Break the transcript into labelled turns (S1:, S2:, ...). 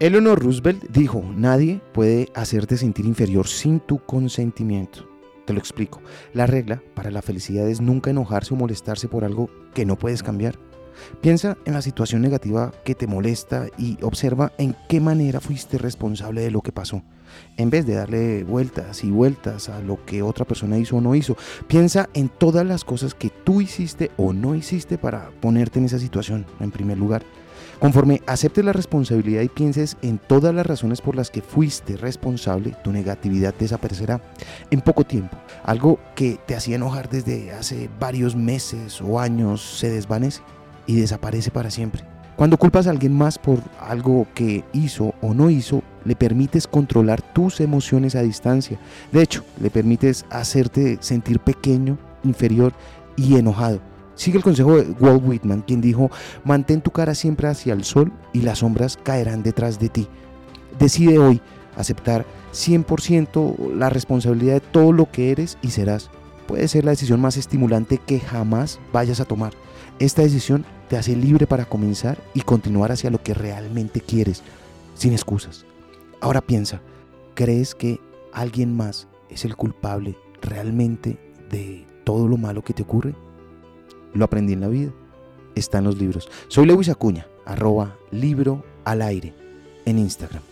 S1: Eleanor Roosevelt dijo, nadie puede hacerte sentir inferior sin tu consentimiento. Te lo explico. La regla para la felicidad es nunca enojarse o molestarse por algo que no puedes cambiar. Piensa en la situación negativa que te molesta y observa en qué manera fuiste responsable de lo que pasó. En vez de darle vueltas y vueltas a lo que otra persona hizo o no hizo, piensa en todas las cosas que tú hiciste o no hiciste para ponerte en esa situación en primer lugar. Conforme aceptes la responsabilidad y pienses en todas las razones por las que fuiste responsable, tu negatividad desaparecerá en poco tiempo. Algo que te hacía enojar desde hace varios meses o años se desvanece y desaparece para siempre. Cuando culpas a alguien más por algo que hizo o no hizo, le permites controlar tus emociones a distancia. De hecho, le permites hacerte sentir pequeño, inferior y enojado. Sigue el consejo de Walt Whitman, quien dijo, mantén tu cara siempre hacia el sol y las sombras caerán detrás de ti. Decide hoy aceptar 100% la responsabilidad de todo lo que eres y serás. Puede ser la decisión más estimulante que jamás vayas a tomar. Esta decisión te hace libre para comenzar y continuar hacia lo que realmente quieres, sin excusas. Ahora piensa, ¿crees que alguien más es el culpable realmente de todo lo malo que te ocurre? Lo aprendí en la vida. Está en los libros. Soy Lewis Acuña, arroba libro al aire en Instagram.